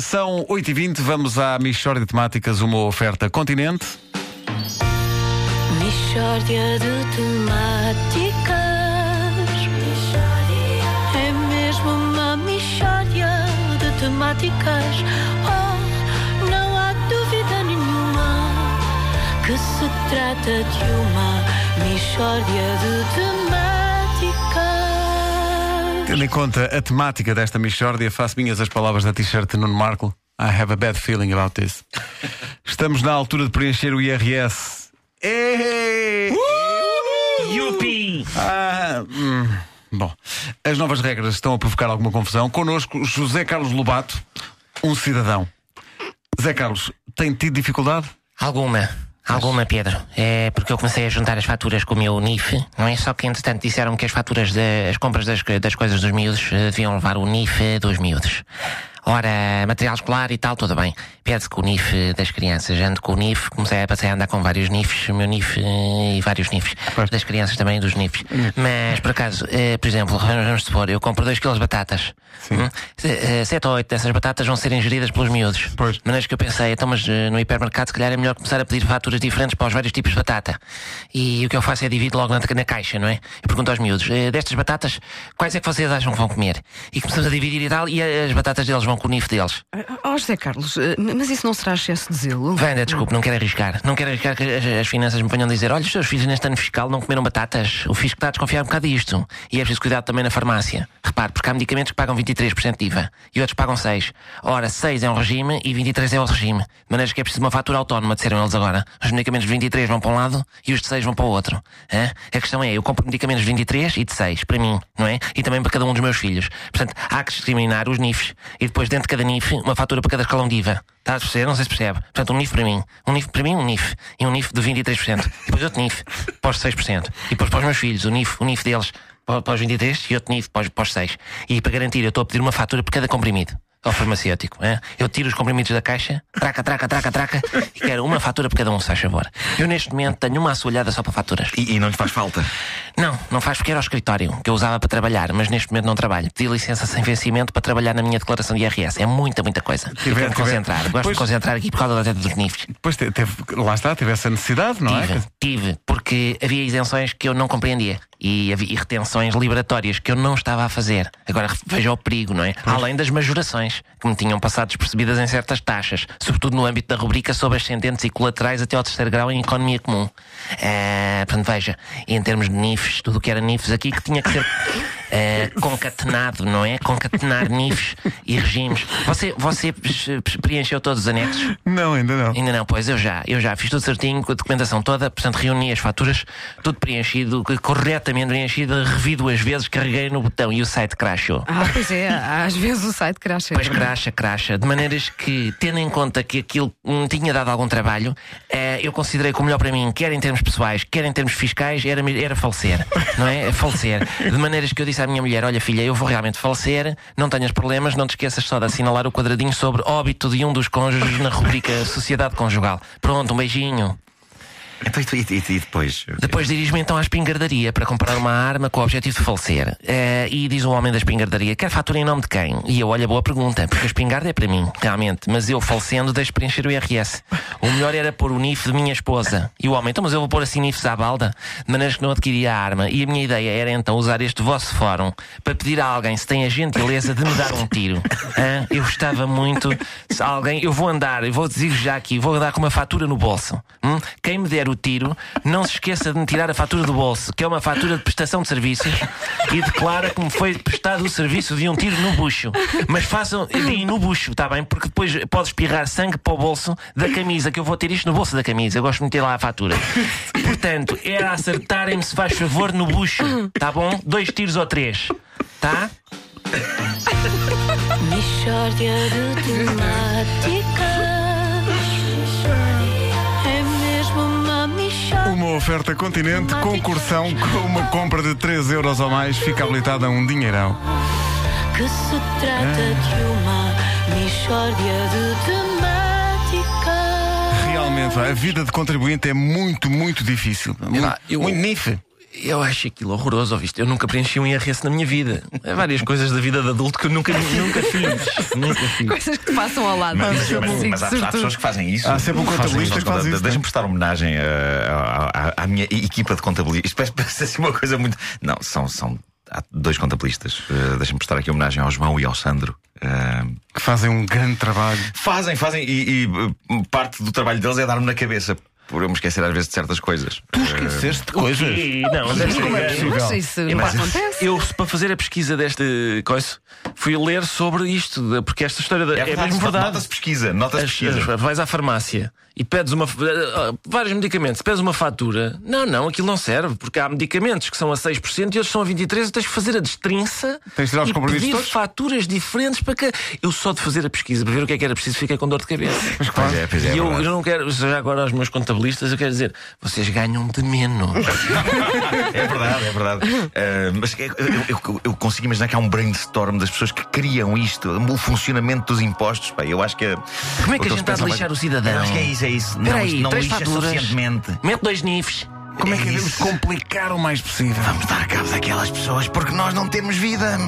São 8h20, vamos à Michórdia de Temáticas, uma oferta continente. Mishória de temáticas. É mesmo uma mishória de temáticas. Oh, não há dúvida nenhuma que se trata de uma mishória de temáticas. Tendo em conta a temática desta Michórdia, faço minhas as palavras da t-shirt de Nuno Marco. I have a bad feeling about this. Estamos na altura de preencher o IRS. Ei! Yupi! Ah, hum, bom, as novas regras estão a provocar alguma confusão. Connosco, José Carlos Lobato, um cidadão. Zé Carlos, tem tido dificuldade? Alguma. Alguma, Pedro. É porque eu comecei a juntar as faturas com o meu NIF, não é? Só que, entretanto, disseram que as faturas, de, as compras das, das coisas dos miúdos eh, deviam levar o NIF dos miúdos. Ora, material escolar e tal, tudo bem. Pede-se com o NIF das crianças. Ando com o NIF, comecei a passar a andar com vários NIFs, o meu NIF eh, e vários NIFs. Pois. Das crianças também, dos NIFs. Mas, por acaso, eh, por exemplo, vamos supor, eu compro 2 kg de batatas. Hum? Se- eh, Sete ou oito dessas batatas vão ser ingeridas pelos miúdos. Pois. De maneiras que eu pensei, então, mas eh, no hipermercado, se calhar é melhor começar a pedir faturas diferentes para os vários tipos de batata. E o que eu faço é dividir logo na, na caixa, não é? Eu pergunto aos miúdos, eh, destas batatas, quais é que vocês acham que vão comer? E começamos a dividir e tal, e as batatas deles vão com o NIF deles. Ó José Carlos, eh, mas isso não será excesso de zelo? Vanda, desculpe, não quero arriscar. Não quero arriscar que as, as finanças me ponham a dizer: olha, os seus filhos neste ano fiscal não comeram batatas. O fisco está a desconfiar um bocado disto. E é preciso cuidado também na farmácia. Repare, porque há medicamentos que pagam 23% de IVA e outros pagam 6%. Ora, 6 é um regime e 23 é outro regime. De maneira que é preciso uma fatura autónoma, disseram eles agora. Os medicamentos de 23 vão para um lado e os de 6 vão para o outro. Hã? A questão é: eu compro medicamentos de 23 e de 6, para mim, não é? E também para cada um dos meus filhos. Portanto, há que discriminar os NIFs. E depois, dentro de cada NIF, uma fatura para cada escalão de IVA. Está a perceber? Não sei se percebe. Portanto, um NIF para mim. Um NIF para mim, um NIF. E um NIF de 23%. E depois outro NIF os 6%. E depois para os meus filhos, o NIF, o NIF deles para os 23 e outro NIF para os, para os 6. E para garantir, eu estou a pedir uma fatura por cada comprimido. Ao farmacêutico, é? eu tiro os comprimidos da caixa, traca, traca, traca, traca, e quero uma fatura por cada um, se faz favor. Eu neste momento tenho uma assoalhada só para faturas. E, e não lhe faz falta? Não, não faz porque era o escritório que eu usava para trabalhar, mas neste momento não trabalho. Pedi licença sem vencimento para trabalhar na minha declaração de IRS. É muita, muita coisa. Me tiver- concentrar. Gosto Pois- de concentrar aqui por causa da teta dos NIFs. Depois te- teve, lá está, teve essa necessidade, não Tive, é? tive, porque havia isenções que eu não compreendia e e retenções liberatórias que eu não estava a fazer. Agora veja o perigo, não é? Além das majorações que me tinham passado despercebidas em certas taxas, sobretudo no âmbito da rubrica sobre ascendentes e colaterais até ao terceiro grau em economia comum. Eh, portanto, veja, em termos de NIFs, tudo o que era NIFs aqui que tinha que ser eh, concatenado, não é? Concatenar NIFs e regimes. Você, você preencheu todos os anexos? Não, ainda não. Ainda não, pois eu já, eu já fiz tudo certinho, com a documentação toda, portanto reuni as faturas, tudo preenchido, corretamente preenchido, revi duas vezes, carreguei no botão e o site crashou. Ah, pois é, às vezes o site crasha. Pois cracha, cracha, de maneiras que, tendo em conta que aquilo me tinha dado algum trabalho, eh, eu considerei que o melhor para mim, quer em termos pessoais, quer em termos fiscais, era, era falecer, não é? Falecer. De maneiras que eu disse à minha mulher: Olha, filha, eu vou realmente falecer, não tenhas problemas, não te esqueças só de assinalar o quadradinho sobre óbito de um dos cônjuges na rubrica Sociedade Conjugal. Pronto, um beijinho. Então, e, e- e depois? Depois dirijo-me então à espingardaria para comprar uma arma com o objetivo de falecer. Eh, e diz o homem da espingardaria: quer fatura em nome de quem? E eu, olha, boa pergunta, porque a espingarda é para mim, realmente. Mas eu, falecendo, deixo preencher o IRS. O melhor era pôr o NIF de minha esposa. E o homem: então, mas eu vou pôr assim NIFs à balda, de maneiras que não adquiria a arma. E a minha ideia era então usar este vosso fórum para pedir a alguém se tem a gentileza de me dar um tiro. Hã? Eu gostava muito. Se alguém, eu vou andar, eu vou dizer já aqui, vou andar com uma fatura no bolso. Hum? Quem me der o tiro, não se esqueça de me tirar a fatura do bolso, que é uma fatura de prestação de serviços, e declara que me foi prestado o serviço de um tiro no bucho. Mas façam, deem no bucho, está bem? Porque depois pode espirrar sangue para o bolso da camisa, que eu vou ter isto no bolso da camisa. Eu gosto de meter lá a fatura. Portanto, era acertarem-me, se faz favor, no bucho, tá bom? Dois tiros ou três, tá? De temáticas. Uma oferta continente, concursão com uma compra de 3 euros ou mais, fica habilitada a um dinheirão. Que se trata de uma de temáticas. Realmente, a vida de contribuinte é muito, muito difícil. Muito, eu- muito nife. Eu acho aquilo horroroso, ouviste? Eu nunca preenchi um IRS na minha vida. Há várias coisas da vida de adulto que eu nunca, nunca fiz. Nunca fiz. Coisas que te passam ao lado. Mas, Sim, mas- mas há, há sobretudo. pessoas que fazem isso. Há sempre um contabilista que faz isso, Deixa-me é? prestar homenagem à, à- à minha equipa de contabilistas. Isto parece, parece assim uma coisa muito. Não, são. são há dois contabilistas. Uh, Deixa-me prestar aqui homenagem ao João e ao Sandro. Uh, Que fazem um grande trabalho. fazem, fazem, e, e, uh, parte do trabalho deles é dar-me na cabeça. Por eu me esquecer às vezes de certas coisas. Tu esqueceste de coisas. E, não, deve ser Como é engano. possível? Mas isso não acontece. Eu, para fazer a pesquisa deste coisa, fui ler sobre isto, de- porque esta história da- é, mesmo verdade. Nota-se pesquisa, nota-se As- pesquisa. as- vais à farmácia e pedes uma ah, vários medicamentos, pedes uma fatura. Não, não, aquilo não serve, porque há medicamentos que são a 6% e outros são a 23%, tens que fazer a destrinça Tens de tirar os e compromissos pedir todos? faturas diferentes para que. Eu só de fazer a pesquisa para ver o que é que era preciso fiquei com dor de cabeça. Pois é, pois é, é e eu, verdade. eu não quero, já agora aos meus contabilistas, eu quero dizer, vocês ganham de menos. É verdade, é verdade. Uh, mas eu, eu- eu- eu consigo imaginar que há um brainstorm das pessoas que criam isto, o funcionamento dos impostos. Pá, eu acho que. Como é que a gente está a lixar vai- o cidadão? Eu acho que é isso, é isso. Espera não, aí, não três lixa faturas. suficientemente. Mete dois nifes. Como é que É devemos isso. complicar o mais possível? Vamos dar cabo daquelas pessoas porque nós não temos vida.